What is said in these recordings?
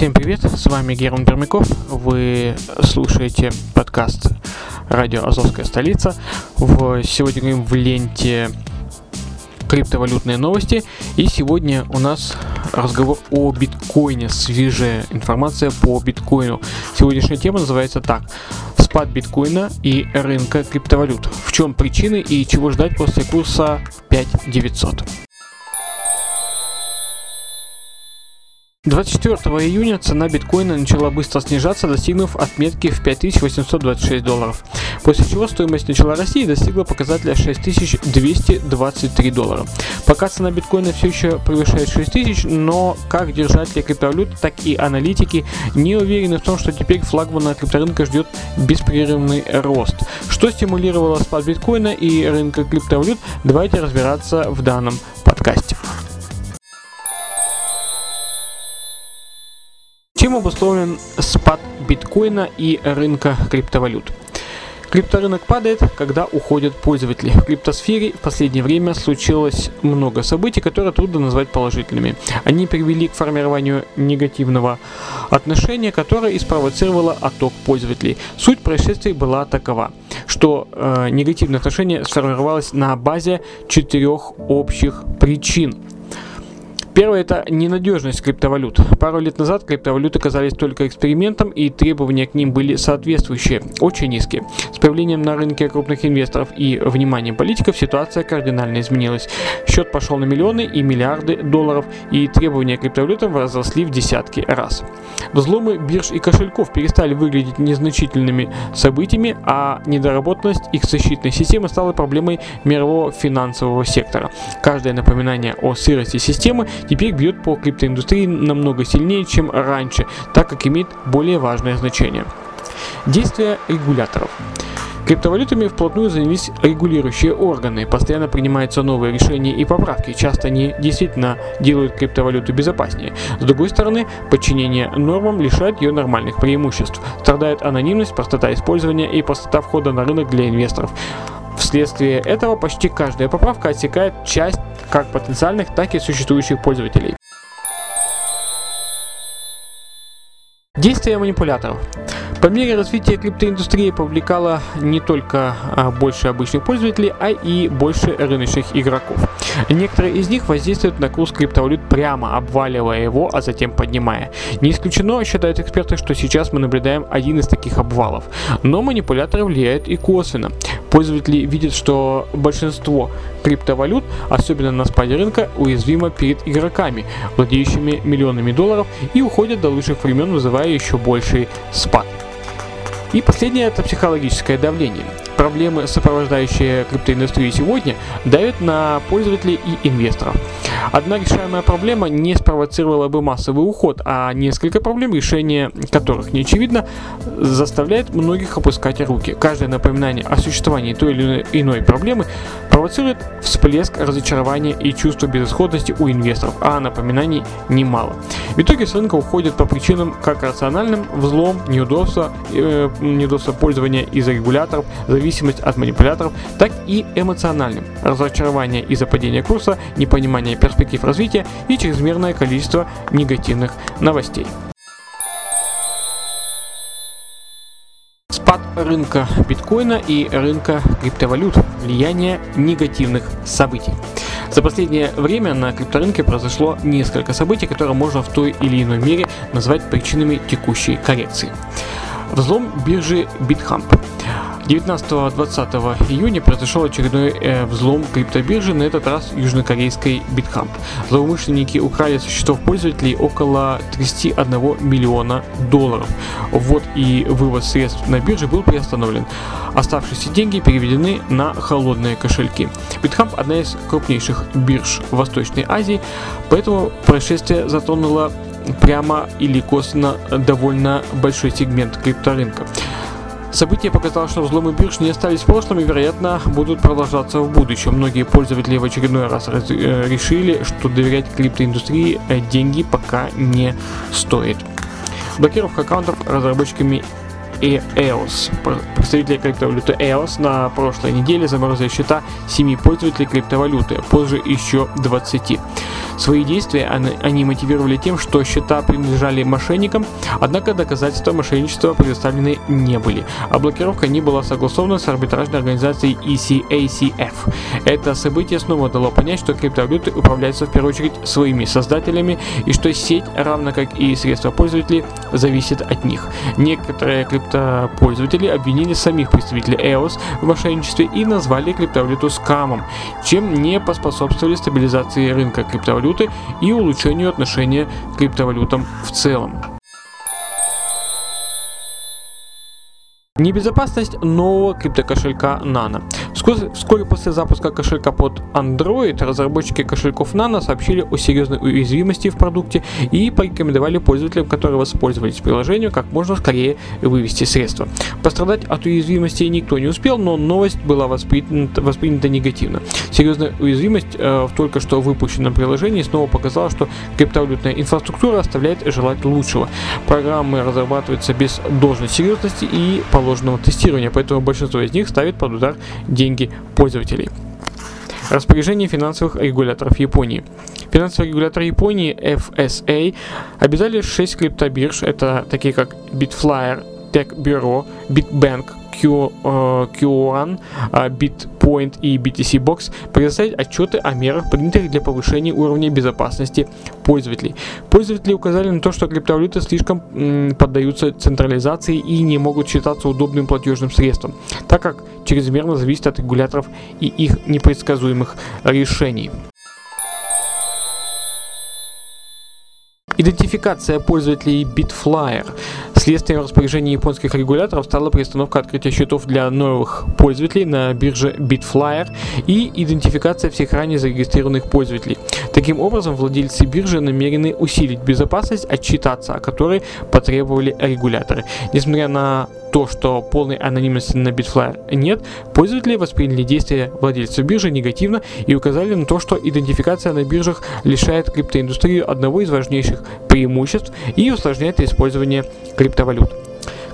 Всем привет, с вами Герман Пермяков. Вы слушаете подкаст радио Азовская столица. В, сегодня говорим в ленте криптовалютные новости. И сегодня у нас разговор о биткоине, свежая информация по биткоину. Сегодняшняя тема называется так. Спад биткоина и рынка криптовалют. В чем причины и чего ждать после курса 5900. 24 июня цена биткоина начала быстро снижаться, достигнув отметки в 5826 долларов, после чего стоимость начала расти и достигла показателя 6223 доллара. Пока цена биткоина все еще превышает 6000, но как держатели криптовалют, так и аналитики не уверены в том, что теперь флагмана крипторынка ждет беспрерывный рост. Что стимулировало спад биткоина и рынка криптовалют, давайте разбираться в данном подкасте. Биткоина и рынка криптовалют? Крипторынок падает, когда уходят пользователи. В криптосфере в последнее время случилось много событий, которые трудно назвать положительными. Они привели к формированию негативного отношения, которое и спровоцировало отток пользователей. Суть происшествий была такова, что э, негативное отношение сформировалось на базе четырех общих причин – Первое – это ненадежность криптовалют. Пару лет назад криптовалюты казались только экспериментом, и требования к ним были соответствующие, очень низкие. С появлением на рынке крупных инвесторов и вниманием политиков ситуация кардинально изменилась. Счет пошел на миллионы и миллиарды долларов, и требования к криптовалютам возросли в десятки раз. Взломы бирж и кошельков перестали выглядеть незначительными событиями, а недоработанность их защитной системы стала проблемой мирового финансового сектора. Каждое напоминание о сырости системы теперь бьет по криптоиндустрии намного сильнее, чем раньше, так как имеет более важное значение. Действия регуляторов. Криптовалютами вплотную занялись регулирующие органы. Постоянно принимаются новые решения и поправки. Часто они действительно делают криптовалюту безопаснее. С другой стороны, подчинение нормам лишает ее нормальных преимуществ. Страдает анонимность, простота использования и простота входа на рынок для инвесторов. Вследствие этого почти каждая поправка отсекает часть как потенциальных, так и существующих пользователей. Действия манипуляторов. По мере развития криптоиндустрии повлекала не только а, больше обычных пользователей, а и больше рыночных игроков. Некоторые из них воздействуют на курс криптовалют прямо, обваливая его, а затем поднимая. Не исключено, считают эксперты, что сейчас мы наблюдаем один из таких обвалов. Но манипуляторы влияют и косвенно. Пользователи видят, что большинство криптовалют, особенно на спаде рынка, уязвимо перед игроками, владеющими миллионами долларов, и уходят до лучших времен, вызывая еще больший спад. И последнее это психологическое давление. Проблемы, сопровождающие криптоиндустрию сегодня, давят на пользователей и инвесторов. Одна решаемая проблема не спровоцировала бы массовый уход, а несколько проблем, решение которых не очевидно, заставляет многих опускать руки. Каждое напоминание о существовании той или иной проблемы провоцирует всплеск разочарования и чувство безысходности у инвесторов, а напоминаний немало. В итоге с рынка уходят по причинам как рациональным, взлом, неудобства, э, неудобства пользования из-за регуляторов, зависимость от манипуляторов, так и эмоциональным, разочарование из-за падения курса, непонимание перспектив развития и чрезмерное количество негативных новостей. Рынка биткоина и рынка криптовалют. Влияние негативных событий. За последнее время на крипторынке произошло несколько событий, которые можно в той или иной мере назвать причинами текущей коррекции. Взлом биржи BitHump. 19-20 июня произошел очередной э, взлом криптобиржи, на этот раз южнокорейской BitHump. Злоумышленники украли со счетов пользователей около 31 миллиона долларов. Ввод и вывод средств на бирже был приостановлен. Оставшиеся деньги переведены на холодные кошельки. BitHump одна из крупнейших бирж Восточной Азии, поэтому происшествие затронуло прямо или косвенно довольно большой сегмент крипторынка. Событие показало, что взломы бирж не остались в прошлом и, вероятно, будут продолжаться в будущем. Многие пользователи в очередной раз э, решили, что доверять криптоиндустрии э, деньги пока не стоит. Блокировка аккаунтов разработчиками EOS. Представители криптовалюты EOS на прошлой неделе заморозили счета 7 пользователей криптовалюты, позже еще 20. Свои действия они, они мотивировали тем, что счета принадлежали мошенникам, однако доказательства мошенничества предоставлены не были, а блокировка не была согласована с арбитражной организацией ECACF. Это событие снова дало понять, что криптовалюты управляются в первую очередь своими создателями и что сеть, равно как и средства пользователей, зависит от них. Некоторые криптопользователи обвинили самих представителей EOS в мошенничестве и назвали криптовалюту скамом, чем не поспособствовали стабилизации рынка криптовалюты и улучшению отношения к криптовалютам в целом. Небезопасность нового криптокошелька Nano. Вскоре, вскоре после запуска кошелька под Android разработчики кошельков Nano сообщили о серьезной уязвимости в продукте и порекомендовали пользователям, которые воспользовались приложением, как можно скорее вывести средства. Пострадать от уязвимости никто не успел, но новость была воспринята, воспринята негативно. Серьезная уязвимость э, в только что выпущенном приложении снова показала, что криптовалютная инфраструктура оставляет желать лучшего. Программы разрабатываются без должной серьезности и положенного тестирования, поэтому большинство из них ставит под удар деньги пользователей. Распоряжение финансовых регуляторов Японии. Финансовый регулятор Японии FSA обязали 6 криптобирж, это такие как Bitflyer, Tech Bureau, Bitbank, Q, э, Q1, э, Bitpoint и BTC Box предоставить отчеты о мерах, принятых для повышения уровня безопасности пользователей. Пользователи указали на то, что криптовалюты слишком м, поддаются централизации и не могут считаться удобным платежным средством, так как чрезмерно зависит от регуляторов и их непредсказуемых решений. Идентификация пользователей Bitflyer. Следствием распоряжения японских регуляторов стала приостановка открытия счетов для новых пользователей на бирже Bitflyer и идентификация всех ранее зарегистрированных пользователей. Таким образом, владельцы биржи намерены усилить безопасность, отчитаться о которой потребовали регуляторы. Несмотря на то, что полной анонимности на Bitflyer нет, пользователи восприняли действия владельцев биржи негативно и указали на то, что идентификация на биржах лишает криптоиндустрию одного из важнейших преимуществ и усложняет использование криптовалют.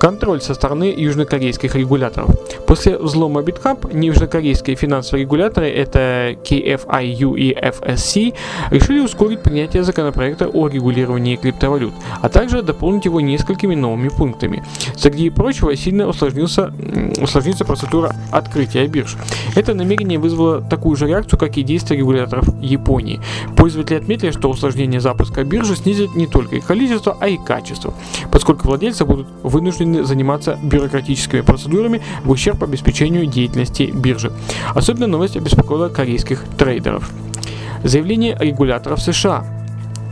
Контроль со стороны южнокорейских регуляторов. После взлома BitHub южнокорейские финансовые регуляторы, это KFIU и FSC, решили ускорить принятие законопроекта о регулировании криптовалют, а также дополнить его несколькими новыми пунктами. Среди прочего, сильно усложнился, усложнится процедура открытия бирж. Это намерение вызвало такую же реакцию, как и действия регуляторов Японии. Пользователи отметили, что усложнение запуска биржи снизит не только их количество, а и качество, поскольку владельцы будут вынуждены заниматься бюрократическими процедурами в ущерб обеспечению деятельности биржи. Особенно новость обеспокоила корейских трейдеров. Заявление регуляторов США.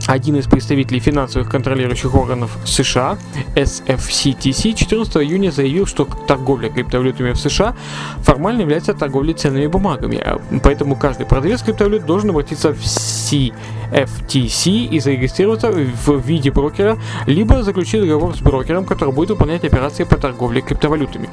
Один из представителей финансовых контролирующих органов США, SFCTC, 14 июня заявил, что торговля криптовалютами в США формально является торговлей ценными бумагами, поэтому каждый продавец криптовалют должен обратиться в CFTC и зарегистрироваться в виде брокера, либо заключить договор с брокером, который будет выполнять операции по торговле криптовалютами.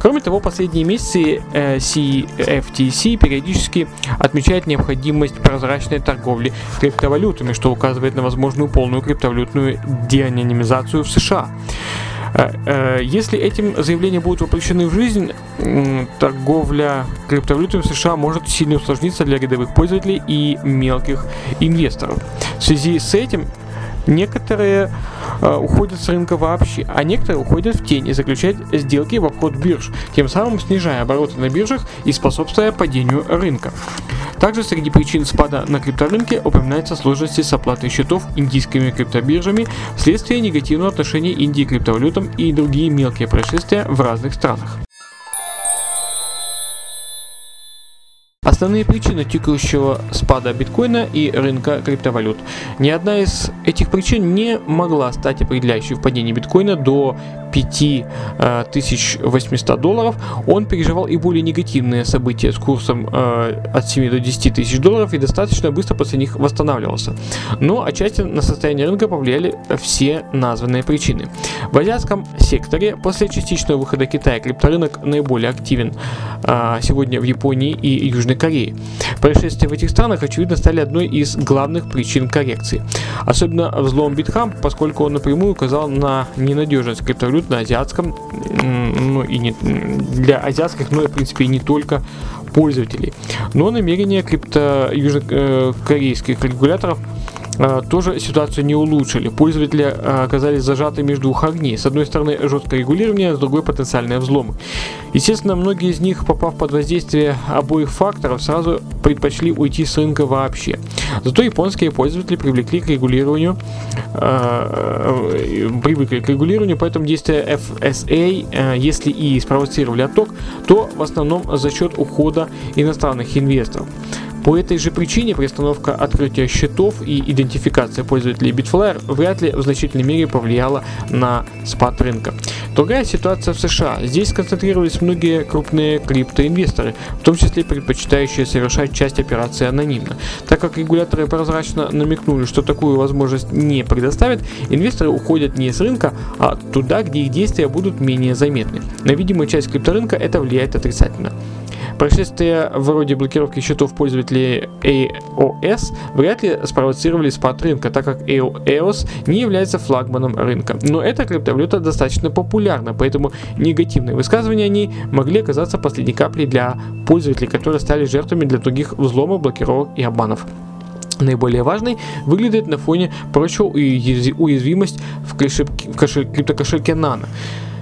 Кроме того, последние месяцы э, CFTC периодически отмечает необходимость прозрачной торговли криптовалютами, что указывает на возможную полную криптовалютную деанонимизацию в США. Э, э, Если этим заявления будут воплощены в жизнь, торговля криптовалютами в США может сильно усложниться для рядовых пользователей и мелких инвесторов. В связи с этим Некоторые э, уходят с рынка вообще, а некоторые уходят в тень и заключают сделки в обход бирж, тем самым снижая обороты на биржах и способствуя падению рынка. Также среди причин спада на крипторынке упоминаются сложности с оплатой счетов индийскими криптобиржами вследствие негативного отношения Индии к криптовалютам и другие мелкие происшествия в разных странах. Основные причины текущего спада биткоина и рынка криптовалют. Ни одна из этих причин не могла стать определяющей в падении биткоина до 5800 долларов, он переживал и более негативные события с курсом э, от 7 до 10 тысяч долларов и достаточно быстро после них восстанавливался. Но отчасти на состояние рынка повлияли все названные причины. В азиатском секторе после частичного выхода Китая крипторынок наиболее активен э, сегодня в Японии и Южной Корее. Происшествия в этих странах, очевидно, стали одной из главных причин коррекции. Особенно взлом Битхам, поскольку он напрямую указал на ненадежность криптовалют на азиатском, ну и не для азиатских, но и в принципе и не только пользователей. Но намерения крипто южнокорейских регуляторов а, тоже ситуацию не улучшили. Пользователи а, оказались зажаты между двух огней. С одной стороны жесткое регулирование, с другой потенциальные взломы. Естественно, многие из них, попав под воздействие обоих факторов, сразу предпочли уйти с рынка вообще. Зато японские пользователи привлекли к регулированию, э, привыкли к регулированию, поэтому действия FSA, э, если и спровоцировали отток, то в основном за счет ухода иностранных инвесторов. По этой же причине приостановка открытия счетов и идентификация пользователей Bitflyer вряд ли в значительной мере повлияла на спад рынка. Другая ситуация в США. Здесь сконцентрировались многие крупные криптоинвесторы, в том числе предпочитающие совершать часть операций анонимно. Так как регуляторы прозрачно намекнули, что такую возможность не предоставят, инвесторы уходят не с рынка, а туда, где их действия будут менее заметны. На видимую часть крипторынка это влияет отрицательно. Происшествия вроде блокировки счетов пользователей AOS вряд ли спровоцировали спад рынка, так как AOS не является флагманом рынка. Но эта криптовалюта достаточно популярна, поэтому негативные высказывания о ней могли оказаться последней каплей для пользователей, которые стали жертвами для других взломов, блокировок и обманов. Наиболее важной выглядит на фоне прочего уязвимость в криптокошельке Nano.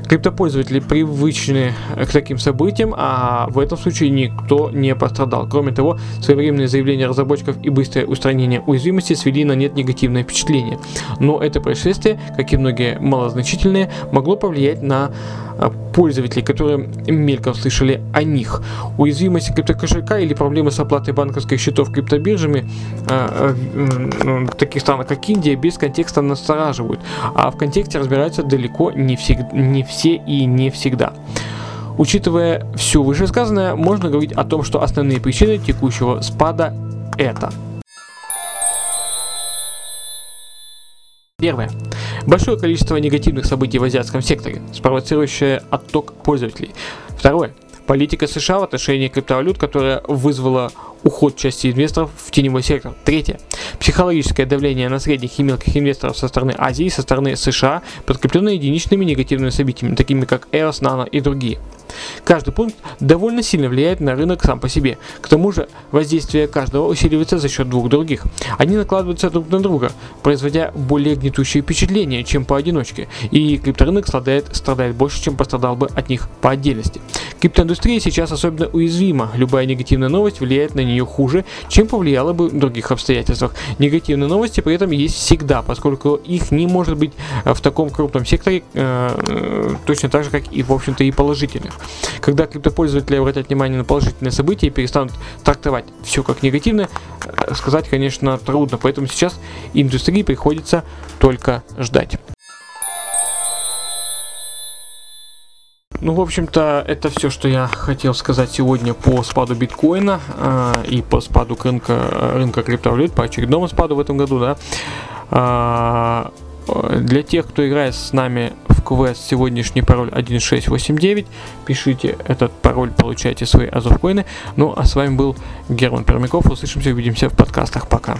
Криптопользователи привычны к таким событиям, а в этом случае никто не пострадал. Кроме того, своевременные заявления разработчиков и быстрое устранение уязвимости свели на нет негативное впечатление. Но это происшествие, как и многие малозначительные, могло повлиять на пользователей, которые мельком слышали о них. Уязвимость криптокошелька или проблемы с оплатой банковских счетов криптобиржами а, в таких странах, как Индия, без контекста настораживают, а в контексте разбираются далеко не, всег, не все и не всегда. Учитывая все вышесказанное, можно говорить о том, что основные причины текущего спада это – Первое. Большое количество негативных событий в азиатском секторе, спровоцирующее отток пользователей. Второе. Политика США в отношении криптовалют, которая вызвала уход части инвесторов в теневой сектор. Третье. Психологическое давление на средних и мелких инвесторов со стороны Азии и со стороны США, подкрепленное единичными негативными событиями, такими как EOS, Nano и другие. Каждый пункт довольно сильно влияет на рынок сам по себе. К тому же воздействие каждого усиливается за счет двух других. Они накладываются друг на друга, производя более гнетущие впечатления, чем поодиночке. И крипторынок страдает, страдает больше, чем пострадал бы от них по отдельности. Криптоиндустрия сейчас особенно уязвима. Любая негативная новость влияет на нее хуже, чем повлияла бы в других обстоятельствах. Негативные новости при этом есть всегда, поскольку их не может быть э, в таком крупном секторе э, э, точно так же, как и, в общем-то, и положительных. Когда криптопользователи обратят внимание на положительные события и перестанут трактовать все как негативное, э, сказать, конечно, трудно. Поэтому сейчас индустрии приходится только ждать. Ну, в общем-то, это все, что я хотел сказать сегодня по спаду биткоина э, и по спаду рынка, рынка криптовалют, по очередному спаду в этом году, да. Э, для тех, кто играет с нами квест, сегодняшний пароль 1689. Пишите этот пароль, получайте свои азовкоины. Ну, а с вами был Герман Пермяков. Услышимся, увидимся в подкастах. Пока.